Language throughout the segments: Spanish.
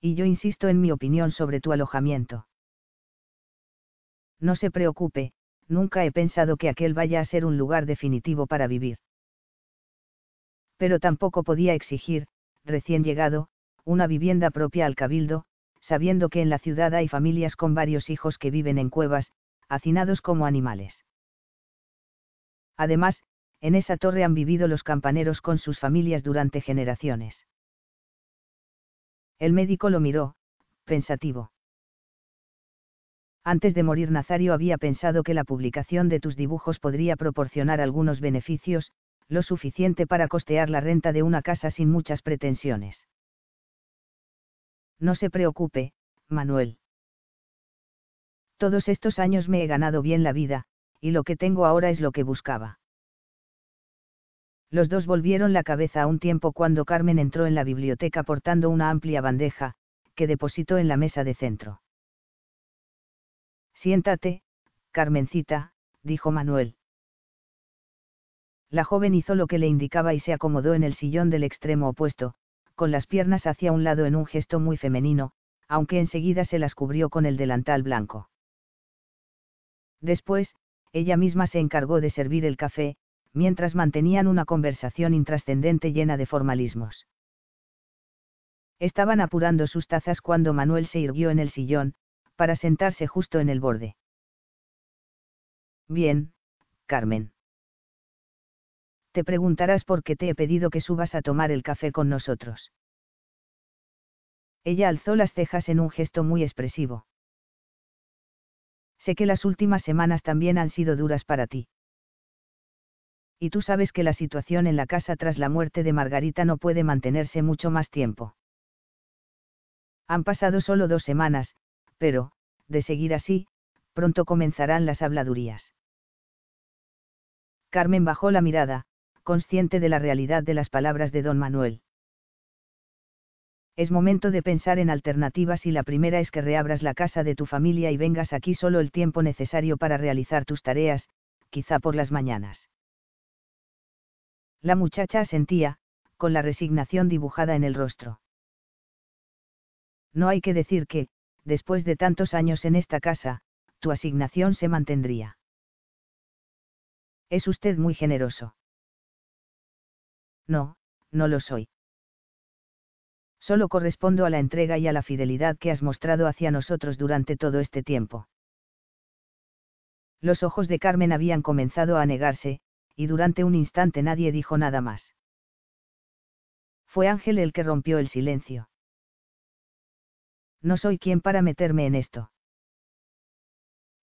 y yo insisto en mi opinión sobre tu alojamiento. No se preocupe, nunca he pensado que aquel vaya a ser un lugar definitivo para vivir. Pero tampoco podía exigir, recién llegado, una vivienda propia al cabildo, sabiendo que en la ciudad hay familias con varios hijos que viven en cuevas, hacinados como animales. Además, en esa torre han vivido los campaneros con sus familias durante generaciones. El médico lo miró, pensativo. Antes de morir Nazario había pensado que la publicación de tus dibujos podría proporcionar algunos beneficios, lo suficiente para costear la renta de una casa sin muchas pretensiones. No se preocupe, Manuel. Todos estos años me he ganado bien la vida, y lo que tengo ahora es lo que buscaba. Los dos volvieron la cabeza a un tiempo cuando Carmen entró en la biblioteca portando una amplia bandeja, que depositó en la mesa de centro. Siéntate, Carmencita, dijo Manuel. La joven hizo lo que le indicaba y se acomodó en el sillón del extremo opuesto, con las piernas hacia un lado en un gesto muy femenino, aunque enseguida se las cubrió con el delantal blanco. Después, ella misma se encargó de servir el café, mientras mantenían una conversación intrascendente llena de formalismos. Estaban apurando sus tazas cuando Manuel se irguió en el sillón, para sentarse justo en el borde. Bien, Carmen. Te preguntarás por qué te he pedido que subas a tomar el café con nosotros. Ella alzó las cejas en un gesto muy expresivo. Sé que las últimas semanas también han sido duras para ti y tú sabes que la situación en la casa tras la muerte de Margarita no puede mantenerse mucho más tiempo. Han pasado solo dos semanas, pero, de seguir así, pronto comenzarán las habladurías. Carmen bajó la mirada, consciente de la realidad de las palabras de don Manuel. Es momento de pensar en alternativas y la primera es que reabras la casa de tu familia y vengas aquí solo el tiempo necesario para realizar tus tareas, quizá por las mañanas. La muchacha asentía, con la resignación dibujada en el rostro. No hay que decir que, después de tantos años en esta casa, tu asignación se mantendría. Es usted muy generoso. No, no lo soy. Solo correspondo a la entrega y a la fidelidad que has mostrado hacia nosotros durante todo este tiempo. Los ojos de Carmen habían comenzado a negarse, y durante un instante nadie dijo nada más. Fue Ángel el que rompió el silencio. No soy quien para meterme en esto.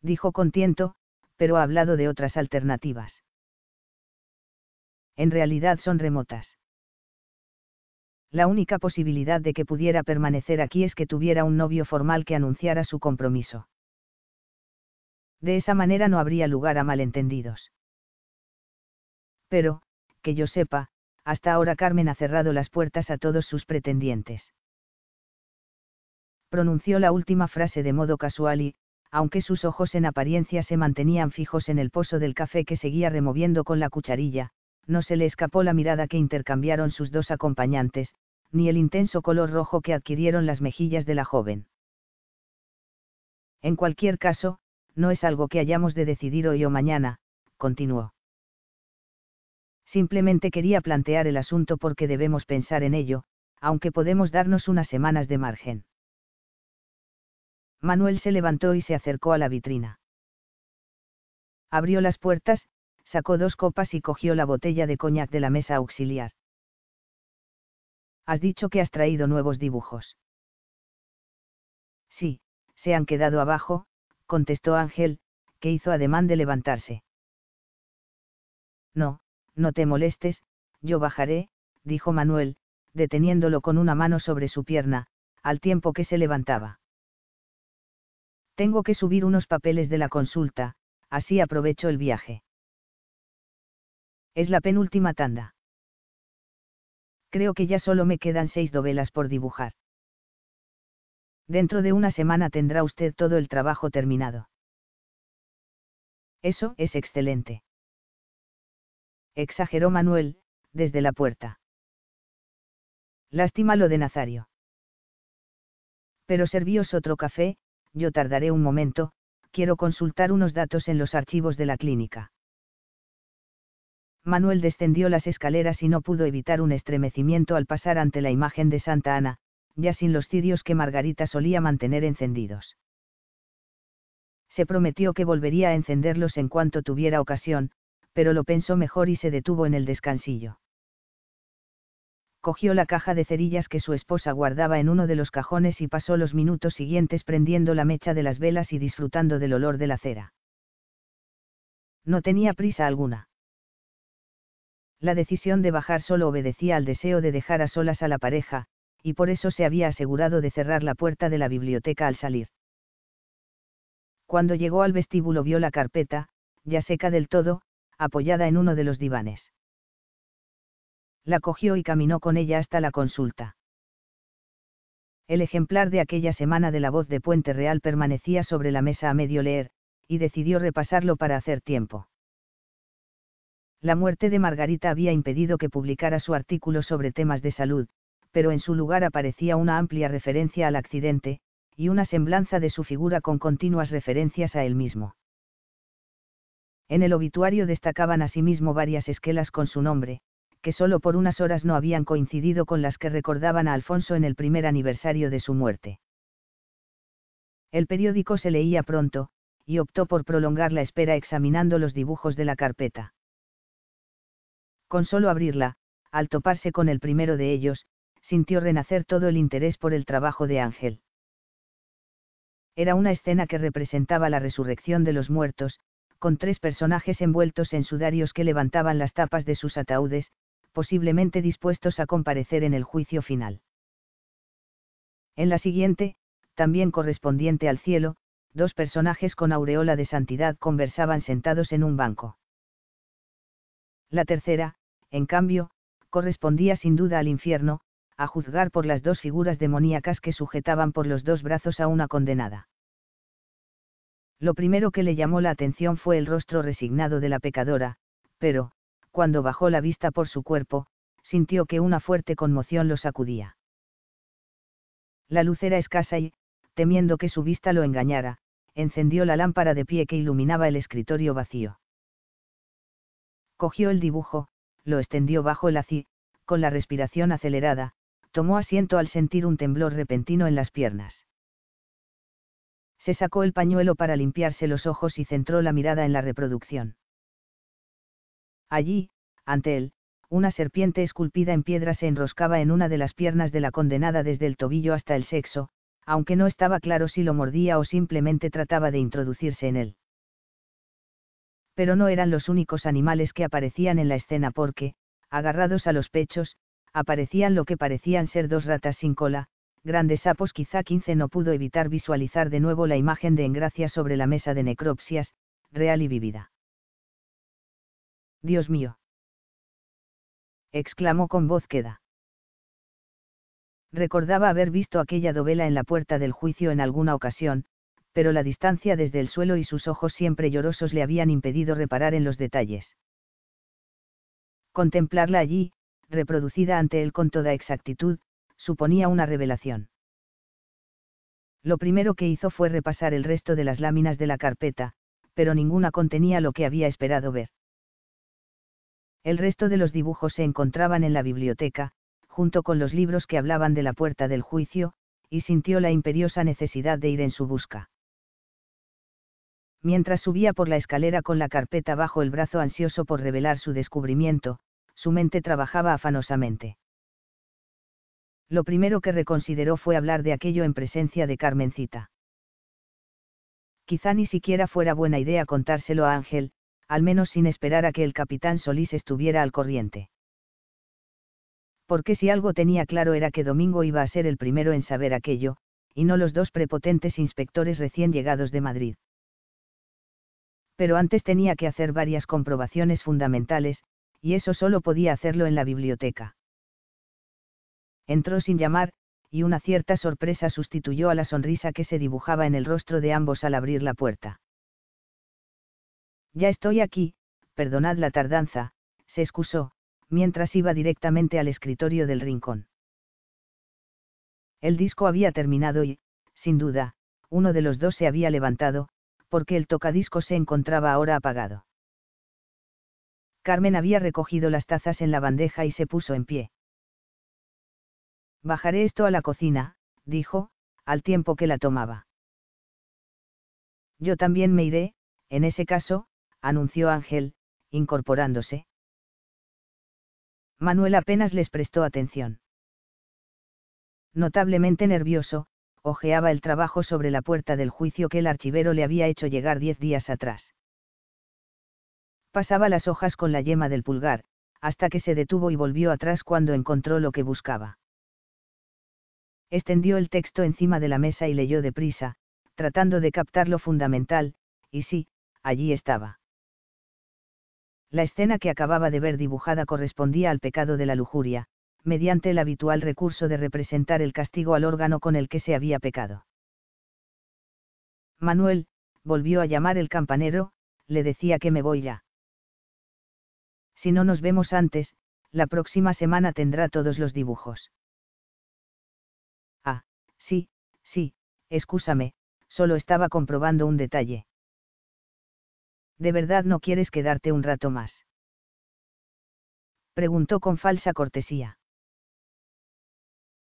Dijo con tiento, pero ha hablado de otras alternativas. En realidad son remotas. La única posibilidad de que pudiera permanecer aquí es que tuviera un novio formal que anunciara su compromiso. De esa manera no habría lugar a malentendidos pero, que yo sepa, hasta ahora Carmen ha cerrado las puertas a todos sus pretendientes. Pronunció la última frase de modo casual y, aunque sus ojos en apariencia se mantenían fijos en el pozo del café que seguía removiendo con la cucharilla, no se le escapó la mirada que intercambiaron sus dos acompañantes, ni el intenso color rojo que adquirieron las mejillas de la joven. En cualquier caso, no es algo que hayamos de decidir hoy o mañana, continuó. Simplemente quería plantear el asunto porque debemos pensar en ello, aunque podemos darnos unas semanas de margen. Manuel se levantó y se acercó a la vitrina. Abrió las puertas, sacó dos copas y cogió la botella de coñac de la mesa auxiliar. Has dicho que has traído nuevos dibujos. Sí, se han quedado abajo, contestó Ángel, que hizo ademán de levantarse. No, no te molestes, yo bajaré, dijo Manuel, deteniéndolo con una mano sobre su pierna, al tiempo que se levantaba. Tengo que subir unos papeles de la consulta, así aprovecho el viaje. Es la penúltima tanda. Creo que ya solo me quedan seis novelas por dibujar. Dentro de una semana tendrá usted todo el trabajo terminado. Eso es excelente. Exageró Manuel, desde la puerta. Lástima lo de Nazario. Pero servíos otro café, yo tardaré un momento, quiero consultar unos datos en los archivos de la clínica. Manuel descendió las escaleras y no pudo evitar un estremecimiento al pasar ante la imagen de Santa Ana, ya sin los cirios que Margarita solía mantener encendidos. Se prometió que volvería a encenderlos en cuanto tuviera ocasión, pero lo pensó mejor y se detuvo en el descansillo. Cogió la caja de cerillas que su esposa guardaba en uno de los cajones y pasó los minutos siguientes prendiendo la mecha de las velas y disfrutando del olor de la cera. No tenía prisa alguna. La decisión de bajar solo obedecía al deseo de dejar a solas a la pareja, y por eso se había asegurado de cerrar la puerta de la biblioteca al salir. Cuando llegó al vestíbulo vio la carpeta, ya seca del todo, apoyada en uno de los divanes. La cogió y caminó con ella hasta la consulta. El ejemplar de aquella semana de la voz de Puente Real permanecía sobre la mesa a medio leer, y decidió repasarlo para hacer tiempo. La muerte de Margarita había impedido que publicara su artículo sobre temas de salud, pero en su lugar aparecía una amplia referencia al accidente, y una semblanza de su figura con continuas referencias a él mismo. En el obituario destacaban asimismo varias esquelas con su nombre, que solo por unas horas no habían coincidido con las que recordaban a Alfonso en el primer aniversario de su muerte. El periódico se leía pronto, y optó por prolongar la espera examinando los dibujos de la carpeta. Con solo abrirla, al toparse con el primero de ellos, sintió renacer todo el interés por el trabajo de Ángel. Era una escena que representaba la resurrección de los muertos, con tres personajes envueltos en sudarios que levantaban las tapas de sus ataúdes, posiblemente dispuestos a comparecer en el juicio final. En la siguiente, también correspondiente al cielo, dos personajes con aureola de santidad conversaban sentados en un banco. La tercera, en cambio, correspondía sin duda al infierno, a juzgar por las dos figuras demoníacas que sujetaban por los dos brazos a una condenada. Lo primero que le llamó la atención fue el rostro resignado de la pecadora, pero, cuando bajó la vista por su cuerpo, sintió que una fuerte conmoción lo sacudía. La luz era escasa y, temiendo que su vista lo engañara, encendió la lámpara de pie que iluminaba el escritorio vacío cogió el dibujo, lo extendió bajo el ací, con la respiración acelerada, tomó asiento al sentir un temblor repentino en las piernas. Se sacó el pañuelo para limpiarse los ojos y centró la mirada en la reproducción. Allí, ante él, una serpiente esculpida en piedra se enroscaba en una de las piernas de la condenada desde el tobillo hasta el sexo, aunque no estaba claro si lo mordía o simplemente trataba de introducirse en él pero no eran los únicos animales que aparecían en la escena porque, agarrados a los pechos, aparecían lo que parecían ser dos ratas sin cola, grandes sapos quizá quince no pudo evitar visualizar de nuevo la imagen de Engracia sobre la mesa de necropsias, real y vívida. Dios mío. exclamó con voz queda. Recordaba haber visto aquella dovela en la puerta del juicio en alguna ocasión, pero la distancia desde el suelo y sus ojos siempre llorosos le habían impedido reparar en los detalles. Contemplarla allí, reproducida ante él con toda exactitud, suponía una revelación. Lo primero que hizo fue repasar el resto de las láminas de la carpeta, pero ninguna contenía lo que había esperado ver. El resto de los dibujos se encontraban en la biblioteca, junto con los libros que hablaban de la puerta del juicio, y sintió la imperiosa necesidad de ir en su busca. Mientras subía por la escalera con la carpeta bajo el brazo ansioso por revelar su descubrimiento, su mente trabajaba afanosamente. Lo primero que reconsideró fue hablar de aquello en presencia de Carmencita. Quizá ni siquiera fuera buena idea contárselo a Ángel, al menos sin esperar a que el capitán Solís estuviera al corriente. Porque si algo tenía claro era que Domingo iba a ser el primero en saber aquello, y no los dos prepotentes inspectores recién llegados de Madrid. Pero antes tenía que hacer varias comprobaciones fundamentales, y eso solo podía hacerlo en la biblioteca. Entró sin llamar, y una cierta sorpresa sustituyó a la sonrisa que se dibujaba en el rostro de ambos al abrir la puerta. Ya estoy aquí, perdonad la tardanza, se excusó, mientras iba directamente al escritorio del rincón. El disco había terminado y, sin duda, uno de los dos se había levantado, porque el tocadisco se encontraba ahora apagado. Carmen había recogido las tazas en la bandeja y se puso en pie. Bajaré esto a la cocina, dijo, al tiempo que la tomaba. Yo también me iré, en ese caso, anunció Ángel, incorporándose. Manuel apenas les prestó atención notablemente nervioso, ojeaba el trabajo sobre la puerta del juicio que el archivero le había hecho llegar diez días atrás. Pasaba las hojas con la yema del pulgar, hasta que se detuvo y volvió atrás cuando encontró lo que buscaba. Extendió el texto encima de la mesa y leyó deprisa, tratando de captar lo fundamental, y sí, allí estaba. La escena que acababa de ver dibujada correspondía al pecado de la lujuria, mediante el habitual recurso de representar el castigo al órgano con el que se había pecado. Manuel, volvió a llamar el campanero, le decía que me voy ya. Si no nos vemos antes, la próxima semana tendrá todos los dibujos. Sí, sí, excúsame, solo estaba comprobando un detalle. ¿De verdad no quieres quedarte un rato más? Preguntó con falsa cortesía.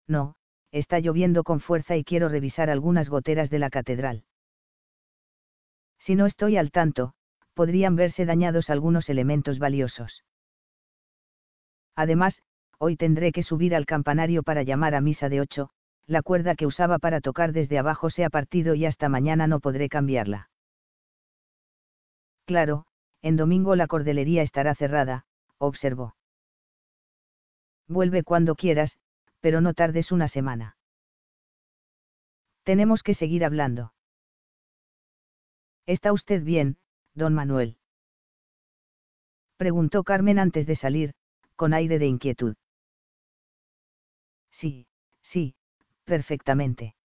No, está lloviendo con fuerza y quiero revisar algunas goteras de la catedral. Si no estoy al tanto, podrían verse dañados algunos elementos valiosos. Además, hoy tendré que subir al campanario para llamar a misa de ocho, la cuerda que usaba para tocar desde abajo se ha partido y hasta mañana no podré cambiarla. Claro, en domingo la cordelería estará cerrada, observó. Vuelve cuando quieras, pero no tardes una semana. Tenemos que seguir hablando. ¿Está usted bien, don Manuel? Preguntó Carmen antes de salir, con aire de inquietud. Sí, perfectamente.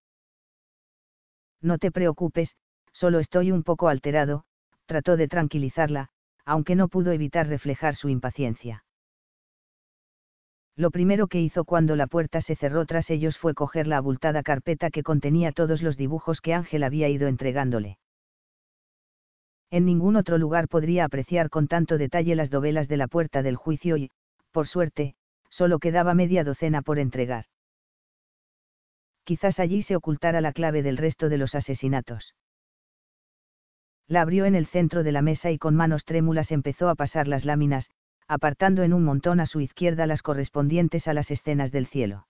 No te preocupes, solo estoy un poco alterado, trató de tranquilizarla, aunque no pudo evitar reflejar su impaciencia. Lo primero que hizo cuando la puerta se cerró tras ellos fue coger la abultada carpeta que contenía todos los dibujos que Ángel había ido entregándole. En ningún otro lugar podría apreciar con tanto detalle las dovelas de la puerta del juicio y, por suerte, solo quedaba media docena por entregar. Quizás allí se ocultara la clave del resto de los asesinatos. La abrió en el centro de la mesa y con manos trémulas empezó a pasar las láminas, apartando en un montón a su izquierda las correspondientes a las escenas del cielo.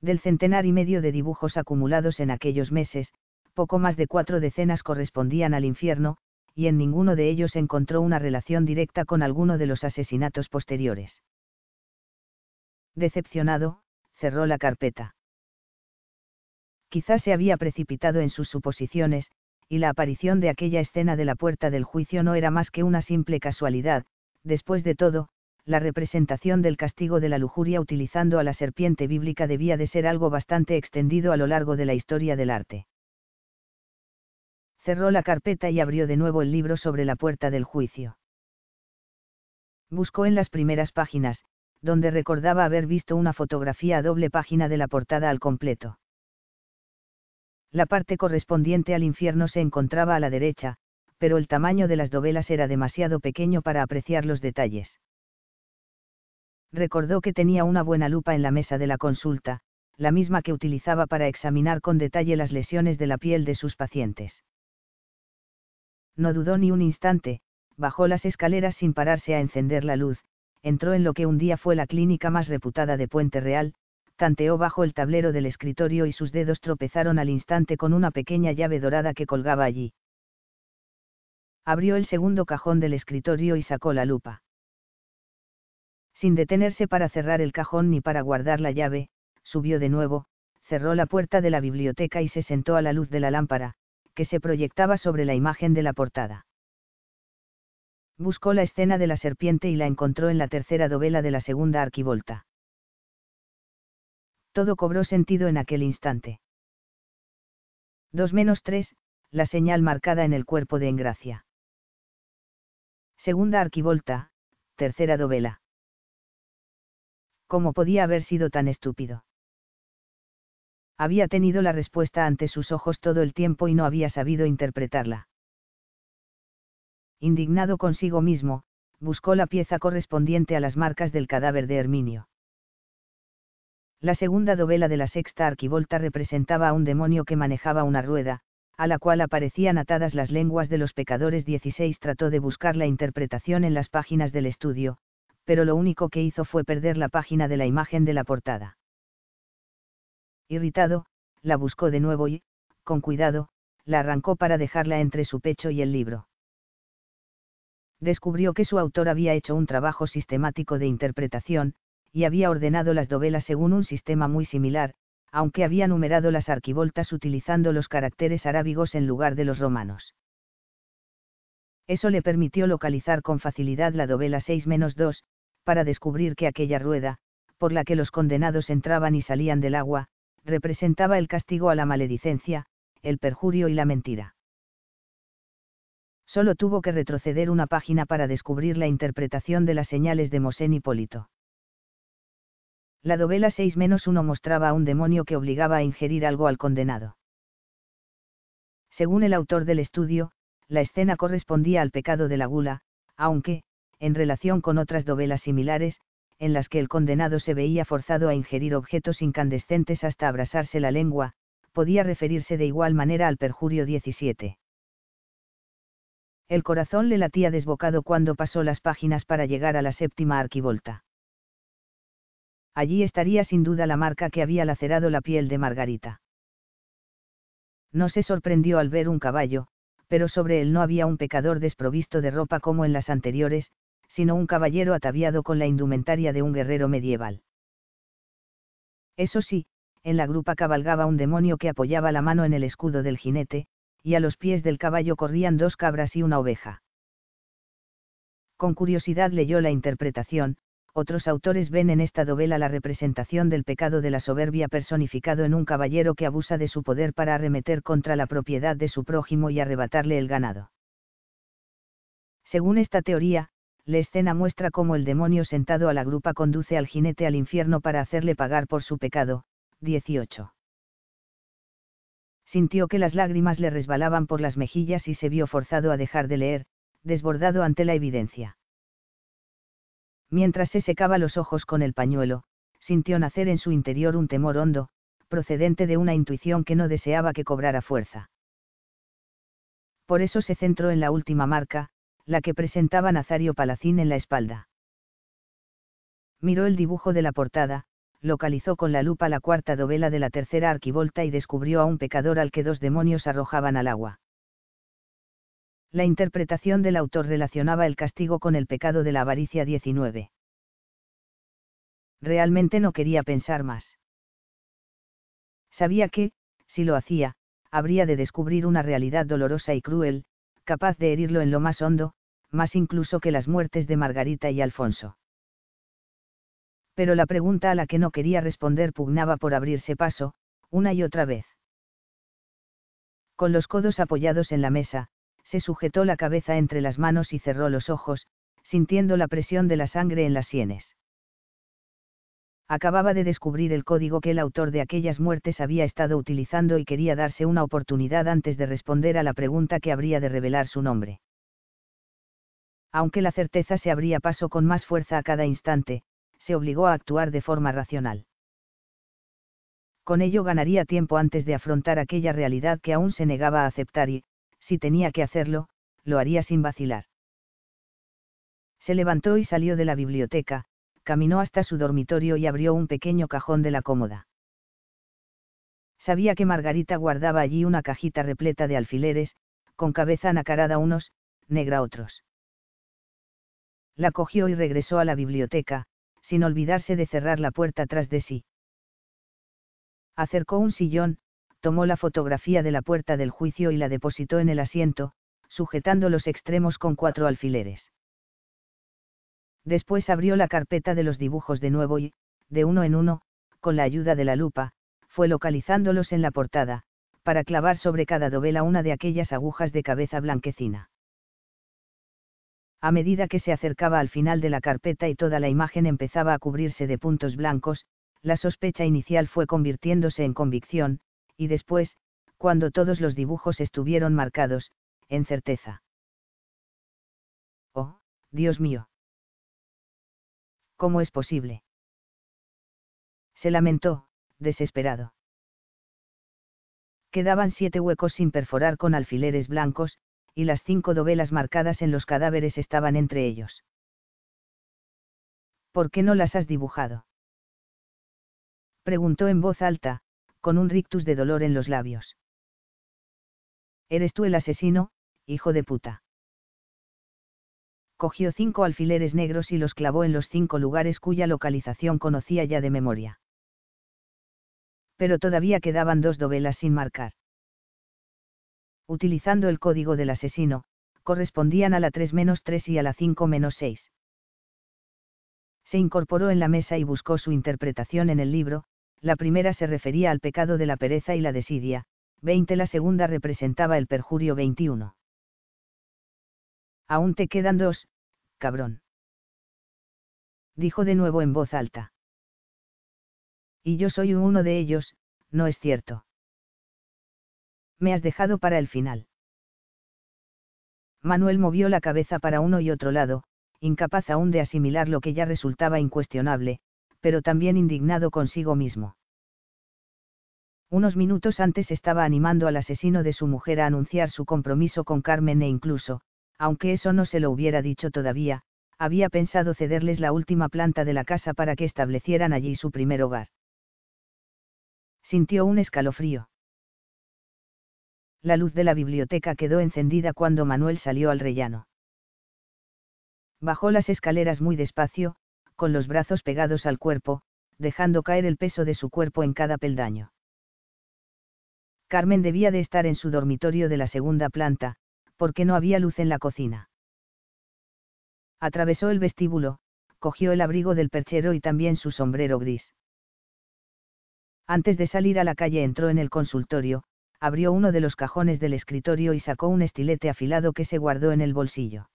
Del centenar y medio de dibujos acumulados en aquellos meses, poco más de cuatro decenas correspondían al infierno, y en ninguno de ellos encontró una relación directa con alguno de los asesinatos posteriores. Decepcionado, cerró la carpeta. Quizás se había precipitado en sus suposiciones, y la aparición de aquella escena de la puerta del juicio no era más que una simple casualidad, después de todo, la representación del castigo de la lujuria utilizando a la serpiente bíblica debía de ser algo bastante extendido a lo largo de la historia del arte. Cerró la carpeta y abrió de nuevo el libro sobre la puerta del juicio. Buscó en las primeras páginas, donde recordaba haber visto una fotografía a doble página de la portada al completo. La parte correspondiente al infierno se encontraba a la derecha, pero el tamaño de las dovelas era demasiado pequeño para apreciar los detalles. Recordó que tenía una buena lupa en la mesa de la consulta, la misma que utilizaba para examinar con detalle las lesiones de la piel de sus pacientes. No dudó ni un instante, bajó las escaleras sin pararse a encender la luz, entró en lo que un día fue la clínica más reputada de Puente Real, tanteó bajo el tablero del escritorio y sus dedos tropezaron al instante con una pequeña llave dorada que colgaba allí. Abrió el segundo cajón del escritorio y sacó la lupa. Sin detenerse para cerrar el cajón ni para guardar la llave, subió de nuevo, cerró la puerta de la biblioteca y se sentó a la luz de la lámpara, que se proyectaba sobre la imagen de la portada. Buscó la escena de la serpiente y la encontró en la tercera dovela de la segunda arquivolta. Todo cobró sentido en aquel instante. 2 menos 3, la señal marcada en el cuerpo de Engracia. Segunda arquivolta, tercera dovela. ¿Cómo podía haber sido tan estúpido? Había tenido la respuesta ante sus ojos todo el tiempo y no había sabido interpretarla. Indignado consigo mismo, buscó la pieza correspondiente a las marcas del cadáver de Herminio. La segunda dovela de la sexta arquivolta representaba a un demonio que manejaba una rueda, a la cual aparecían atadas las lenguas de los pecadores 16 trató de buscar la interpretación en las páginas del estudio, pero lo único que hizo fue perder la página de la imagen de la portada. Irritado, la buscó de nuevo y, con cuidado, la arrancó para dejarla entre su pecho y el libro. Descubrió que su autor había hecho un trabajo sistemático de interpretación, y había ordenado las dovelas según un sistema muy similar, aunque había numerado las arquivoltas utilizando los caracteres arábigos en lugar de los romanos. Eso le permitió localizar con facilidad la dovela 6-2, para descubrir que aquella rueda, por la que los condenados entraban y salían del agua, representaba el castigo a la maledicencia, el perjurio y la mentira. Solo tuvo que retroceder una página para descubrir la interpretación de las señales de Mosén Hipólito. La dovela 6-1 mostraba a un demonio que obligaba a ingerir algo al condenado. Según el autor del estudio, la escena correspondía al pecado de la gula, aunque, en relación con otras dovelas similares, en las que el condenado se veía forzado a ingerir objetos incandescentes hasta abrasarse la lengua, podía referirse de igual manera al perjurio 17. El corazón le latía desbocado cuando pasó las páginas para llegar a la séptima arquivolta allí estaría sin duda la marca que había lacerado la piel de Margarita. No se sorprendió al ver un caballo, pero sobre él no había un pecador desprovisto de ropa como en las anteriores, sino un caballero ataviado con la indumentaria de un guerrero medieval. Eso sí, en la grupa cabalgaba un demonio que apoyaba la mano en el escudo del jinete, y a los pies del caballo corrían dos cabras y una oveja. Con curiosidad leyó la interpretación, otros autores ven en esta novela la representación del pecado de la soberbia personificado en un caballero que abusa de su poder para arremeter contra la propiedad de su prójimo y arrebatarle el ganado. Según esta teoría, la escena muestra cómo el demonio sentado a la grupa conduce al jinete al infierno para hacerle pagar por su pecado. 18. Sintió que las lágrimas le resbalaban por las mejillas y se vio forzado a dejar de leer, desbordado ante la evidencia. Mientras se secaba los ojos con el pañuelo, sintió nacer en su interior un temor hondo, procedente de una intuición que no deseaba que cobrara fuerza. Por eso se centró en la última marca, la que presentaba Nazario Palacín en la espalda. Miró el dibujo de la portada, localizó con la lupa la cuarta dovela de la tercera arquivolta y descubrió a un pecador al que dos demonios arrojaban al agua. La interpretación del autor relacionaba el castigo con el pecado de la avaricia 19. Realmente no quería pensar más. Sabía que, si lo hacía, habría de descubrir una realidad dolorosa y cruel, capaz de herirlo en lo más hondo, más incluso que las muertes de Margarita y Alfonso. Pero la pregunta a la que no quería responder pugnaba por abrirse paso, una y otra vez. Con los codos apoyados en la mesa, se sujetó la cabeza entre las manos y cerró los ojos, sintiendo la presión de la sangre en las sienes. Acababa de descubrir el código que el autor de aquellas muertes había estado utilizando y quería darse una oportunidad antes de responder a la pregunta que habría de revelar su nombre. Aunque la certeza se abría paso con más fuerza a cada instante, se obligó a actuar de forma racional. Con ello ganaría tiempo antes de afrontar aquella realidad que aún se negaba a aceptar y, si tenía que hacerlo, lo haría sin vacilar. Se levantó y salió de la biblioteca, caminó hasta su dormitorio y abrió un pequeño cajón de la cómoda. Sabía que Margarita guardaba allí una cajita repleta de alfileres, con cabeza nacarada unos, negra otros. La cogió y regresó a la biblioteca, sin olvidarse de cerrar la puerta tras de sí. Acercó un sillón, tomó la fotografía de la puerta del juicio y la depositó en el asiento, sujetando los extremos con cuatro alfileres. Después abrió la carpeta de los dibujos de nuevo y, de uno en uno, con la ayuda de la lupa, fue localizándolos en la portada, para clavar sobre cada dovela una de aquellas agujas de cabeza blanquecina. A medida que se acercaba al final de la carpeta y toda la imagen empezaba a cubrirse de puntos blancos, la sospecha inicial fue convirtiéndose en convicción, y después, cuando todos los dibujos estuvieron marcados, en certeza. Oh, Dios mío. ¿Cómo es posible? Se lamentó, desesperado. Quedaban siete huecos sin perforar con alfileres blancos, y las cinco dovelas marcadas en los cadáveres estaban entre ellos. ¿Por qué no las has dibujado? Preguntó en voz alta, con un rictus de dolor en los labios. ¿Eres tú el asesino, hijo de puta? Cogió cinco alfileres negros y los clavó en los cinco lugares cuya localización conocía ya de memoria. Pero todavía quedaban dos dovelas sin marcar utilizando el código del asesino, correspondían a la 3-3 y a la 5-6. Se incorporó en la mesa y buscó su interpretación en el libro, la primera se refería al pecado de la pereza y la desidia, 20 la segunda representaba el perjurio 21. Aún te quedan dos, cabrón. Dijo de nuevo en voz alta. Y yo soy uno de ellos, no es cierto me has dejado para el final. Manuel movió la cabeza para uno y otro lado, incapaz aún de asimilar lo que ya resultaba incuestionable, pero también indignado consigo mismo. Unos minutos antes estaba animando al asesino de su mujer a anunciar su compromiso con Carmen e incluso, aunque eso no se lo hubiera dicho todavía, había pensado cederles la última planta de la casa para que establecieran allí su primer hogar. Sintió un escalofrío la luz de la biblioteca quedó encendida cuando Manuel salió al rellano. Bajó las escaleras muy despacio, con los brazos pegados al cuerpo, dejando caer el peso de su cuerpo en cada peldaño. Carmen debía de estar en su dormitorio de la segunda planta, porque no había luz en la cocina. Atravesó el vestíbulo, cogió el abrigo del perchero y también su sombrero gris. Antes de salir a la calle entró en el consultorio, abrió uno de los cajones del escritorio y sacó un estilete afilado que se guardó en el bolsillo.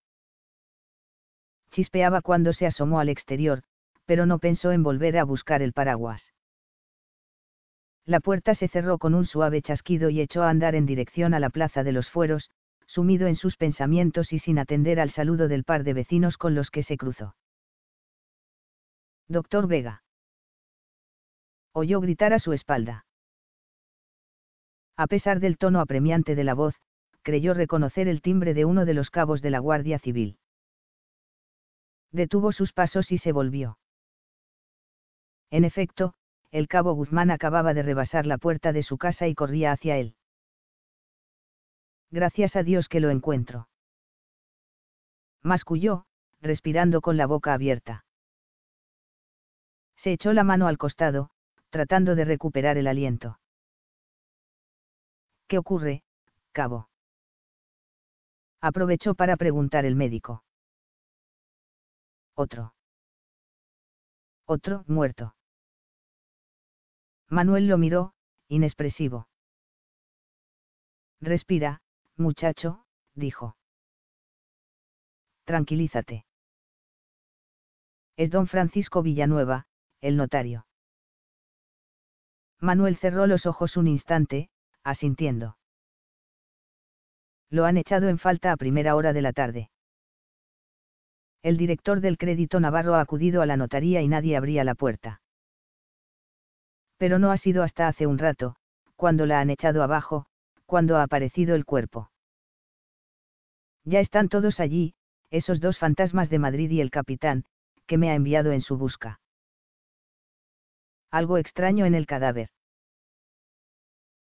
Chispeaba cuando se asomó al exterior, pero no pensó en volver a buscar el paraguas. La puerta se cerró con un suave chasquido y echó a andar en dirección a la plaza de los fueros, sumido en sus pensamientos y sin atender al saludo del par de vecinos con los que se cruzó. Doctor Vega. Oyó gritar a su espalda. A pesar del tono apremiante de la voz, creyó reconocer el timbre de uno de los cabos de la Guardia Civil. Detuvo sus pasos y se volvió. En efecto, el cabo Guzmán acababa de rebasar la puerta de su casa y corría hacia él. Gracias a Dios que lo encuentro. Masculló, respirando con la boca abierta. Se echó la mano al costado, tratando de recuperar el aliento. ¿Qué ocurre, cabo? Aprovechó para preguntar el médico. Otro. Otro, muerto. Manuel lo miró, inexpresivo. Respira, muchacho, dijo. Tranquilízate. Es don Francisco Villanueva, el notario. Manuel cerró los ojos un instante, asintiendo. Lo han echado en falta a primera hora de la tarde. El director del crédito navarro ha acudido a la notaría y nadie abría la puerta. Pero no ha sido hasta hace un rato, cuando la han echado abajo, cuando ha aparecido el cuerpo. Ya están todos allí, esos dos fantasmas de Madrid y el capitán, que me ha enviado en su busca. Algo extraño en el cadáver.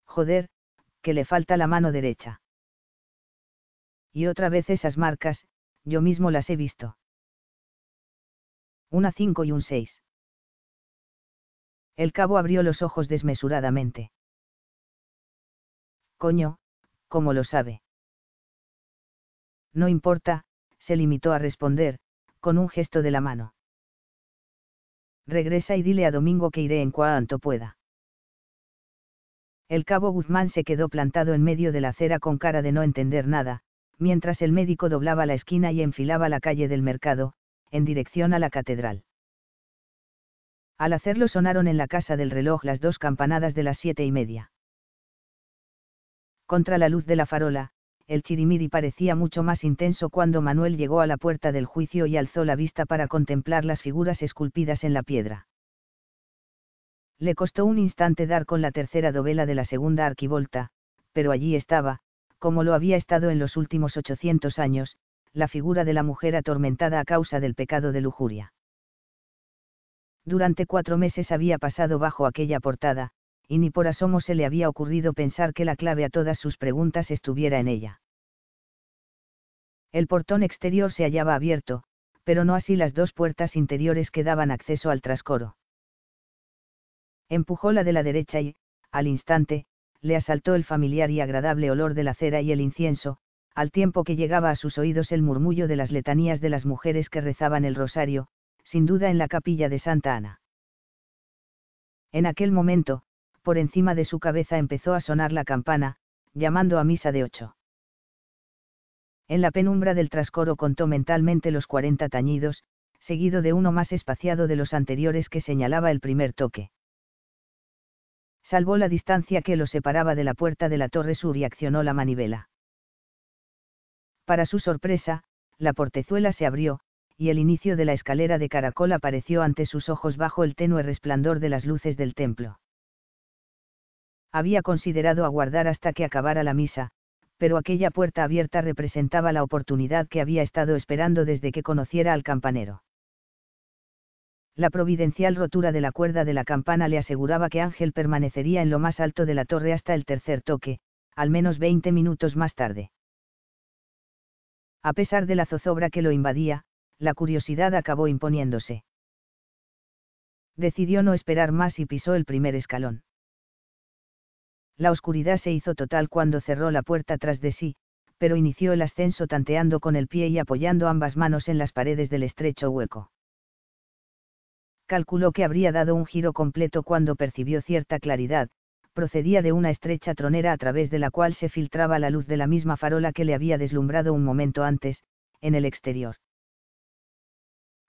Joder, que le falta la mano derecha. Y otra vez esas marcas, yo mismo las he visto. Una 5 y un 6. El cabo abrió los ojos desmesuradamente. Coño, ¿cómo lo sabe? No importa, se limitó a responder, con un gesto de la mano. Regresa y dile a Domingo que iré en cuanto pueda. El cabo Guzmán se quedó plantado en medio de la acera con cara de no entender nada, mientras el médico doblaba la esquina y enfilaba la calle del mercado, en dirección a la catedral. Al hacerlo sonaron en la casa del reloj las dos campanadas de las siete y media. Contra la luz de la farola, el chirimiri parecía mucho más intenso cuando Manuel llegó a la puerta del juicio y alzó la vista para contemplar las figuras esculpidas en la piedra. Le costó un instante dar con la tercera dovela de la segunda arquivolta, pero allí estaba, como lo había estado en los últimos 800 años, la figura de la mujer atormentada a causa del pecado de lujuria. Durante cuatro meses había pasado bajo aquella portada, y ni por asomo se le había ocurrido pensar que la clave a todas sus preguntas estuviera en ella. El portón exterior se hallaba abierto, pero no así las dos puertas interiores que daban acceso al trascoro. Empujó la de la derecha y, al instante, le asaltó el familiar y agradable olor de la cera y el incienso, al tiempo que llegaba a sus oídos el murmullo de las letanías de las mujeres que rezaban el rosario, sin duda en la capilla de Santa Ana. En aquel momento, por encima de su cabeza empezó a sonar la campana, llamando a misa de ocho. En la penumbra del trascoro contó mentalmente los cuarenta tañidos, seguido de uno más espaciado de los anteriores que señalaba el primer toque salvó la distancia que lo separaba de la puerta de la torre sur y accionó la manivela. Para su sorpresa, la portezuela se abrió, y el inicio de la escalera de caracol apareció ante sus ojos bajo el tenue resplandor de las luces del templo. Había considerado aguardar hasta que acabara la misa, pero aquella puerta abierta representaba la oportunidad que había estado esperando desde que conociera al campanero. La providencial rotura de la cuerda de la campana le aseguraba que Ángel permanecería en lo más alto de la torre hasta el tercer toque, al menos 20 minutos más tarde. A pesar de la zozobra que lo invadía, la curiosidad acabó imponiéndose. Decidió no esperar más y pisó el primer escalón. La oscuridad se hizo total cuando cerró la puerta tras de sí, pero inició el ascenso tanteando con el pie y apoyando ambas manos en las paredes del estrecho hueco calculó que habría dado un giro completo cuando percibió cierta claridad, procedía de una estrecha tronera a través de la cual se filtraba la luz de la misma farola que le había deslumbrado un momento antes, en el exterior.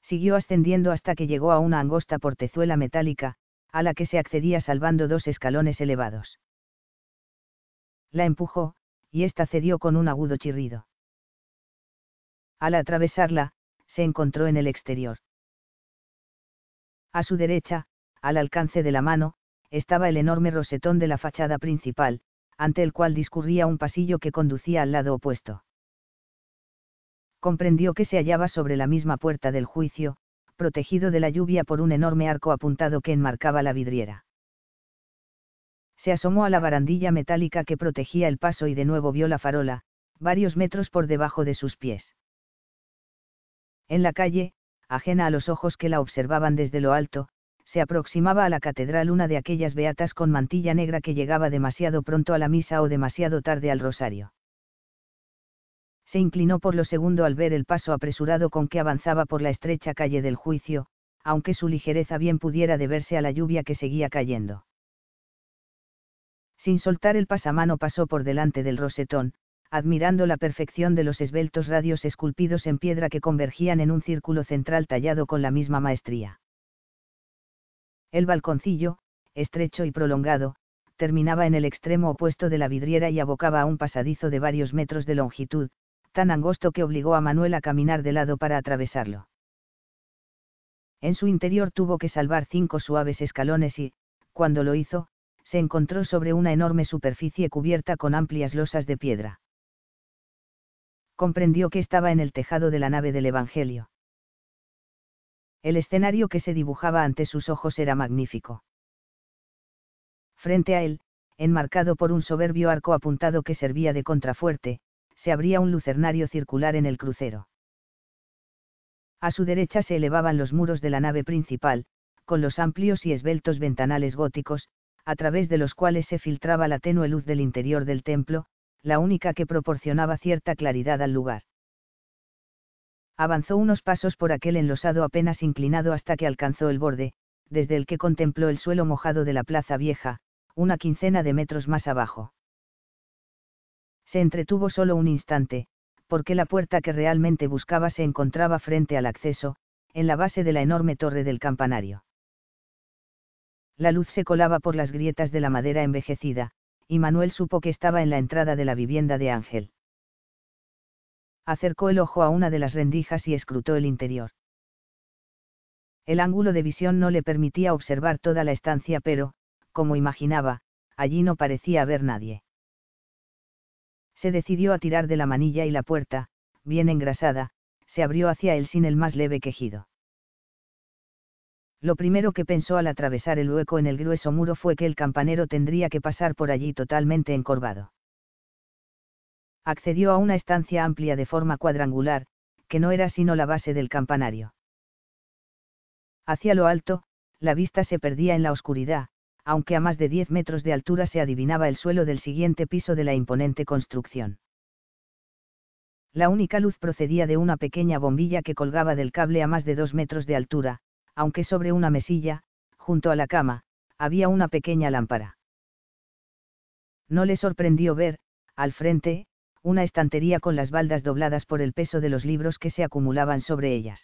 Siguió ascendiendo hasta que llegó a una angosta portezuela metálica, a la que se accedía salvando dos escalones elevados. La empujó, y ésta cedió con un agudo chirrido. Al atravesarla, se encontró en el exterior. A su derecha, al alcance de la mano, estaba el enorme rosetón de la fachada principal, ante el cual discurría un pasillo que conducía al lado opuesto. Comprendió que se hallaba sobre la misma puerta del juicio, protegido de la lluvia por un enorme arco apuntado que enmarcaba la vidriera. Se asomó a la barandilla metálica que protegía el paso y de nuevo vio la farola, varios metros por debajo de sus pies. En la calle, ajena a los ojos que la observaban desde lo alto, se aproximaba a la catedral una de aquellas beatas con mantilla negra que llegaba demasiado pronto a la misa o demasiado tarde al rosario. Se inclinó por lo segundo al ver el paso apresurado con que avanzaba por la estrecha calle del juicio, aunque su ligereza bien pudiera deberse a la lluvia que seguía cayendo. Sin soltar el pasamano pasó por delante del rosetón, admirando la perfección de los esbeltos radios esculpidos en piedra que convergían en un círculo central tallado con la misma maestría. El balconcillo, estrecho y prolongado, terminaba en el extremo opuesto de la vidriera y abocaba a un pasadizo de varios metros de longitud, tan angosto que obligó a Manuel a caminar de lado para atravesarlo. En su interior tuvo que salvar cinco suaves escalones y, cuando lo hizo, se encontró sobre una enorme superficie cubierta con amplias losas de piedra comprendió que estaba en el tejado de la nave del Evangelio. El escenario que se dibujaba ante sus ojos era magnífico. Frente a él, enmarcado por un soberbio arco apuntado que servía de contrafuerte, se abría un lucernario circular en el crucero. A su derecha se elevaban los muros de la nave principal, con los amplios y esbeltos ventanales góticos, a través de los cuales se filtraba la tenue luz del interior del templo, la única que proporcionaba cierta claridad al lugar. Avanzó unos pasos por aquel enlosado apenas inclinado hasta que alcanzó el borde, desde el que contempló el suelo mojado de la plaza vieja, una quincena de metros más abajo. Se entretuvo solo un instante, porque la puerta que realmente buscaba se encontraba frente al acceso, en la base de la enorme torre del campanario. La luz se colaba por las grietas de la madera envejecida, y Manuel supo que estaba en la entrada de la vivienda de Ángel acercó el ojo a una de las rendijas y escrutó el interior. El ángulo de visión no le permitía observar toda la estancia, pero, como imaginaba, allí no parecía haber nadie. Se decidió a tirar de la manilla y la puerta, bien engrasada, se abrió hacia él sin el más leve quejido. Lo primero que pensó al atravesar el hueco en el grueso muro fue que el campanero tendría que pasar por allí totalmente encorvado accedió a una estancia amplia de forma cuadrangular, que no era sino la base del campanario. Hacia lo alto, la vista se perdía en la oscuridad, aunque a más de 10 metros de altura se adivinaba el suelo del siguiente piso de la imponente construcción. La única luz procedía de una pequeña bombilla que colgaba del cable a más de dos metros de altura, aunque sobre una mesilla, junto a la cama, había una pequeña lámpara. No le sorprendió ver, al frente, una estantería con las baldas dobladas por el peso de los libros que se acumulaban sobre ellas.